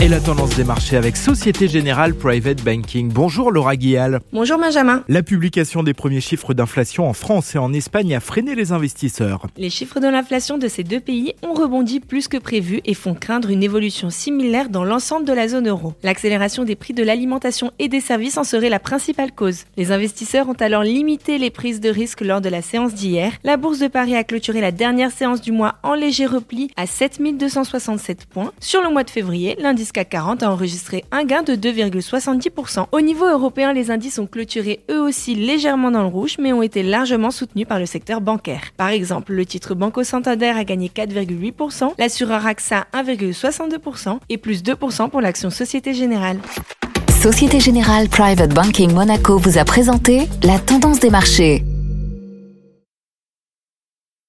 Et la tendance des marchés avec Société Générale Private Banking. Bonjour Laura Guial. Bonjour Benjamin. La publication des premiers chiffres d'inflation en France et en Espagne a freiné les investisseurs. Les chiffres de l'inflation de ces deux pays ont rebondi plus que prévu et font craindre une évolution similaire dans l'ensemble de la zone euro. L'accélération des prix de l'alimentation et des services en serait la principale cause. Les investisseurs ont alors limité les prises de risque lors de la séance d'hier. La bourse de Paris a clôturé la dernière séance du mois en léger repli à 7267 points. Sur le mois de février, l'indice CAC 40 a enregistré un gain de 2,70%. Au niveau européen, les indices ont clôturé eux aussi légèrement dans le rouge, mais ont été largement soutenus par le secteur bancaire. Par exemple, le titre Banco Santander a gagné 4,8%, l'assureur AXA 1,62% et plus 2% pour l'action Société Générale. Société Générale Private Banking Monaco vous a présenté la tendance des marchés.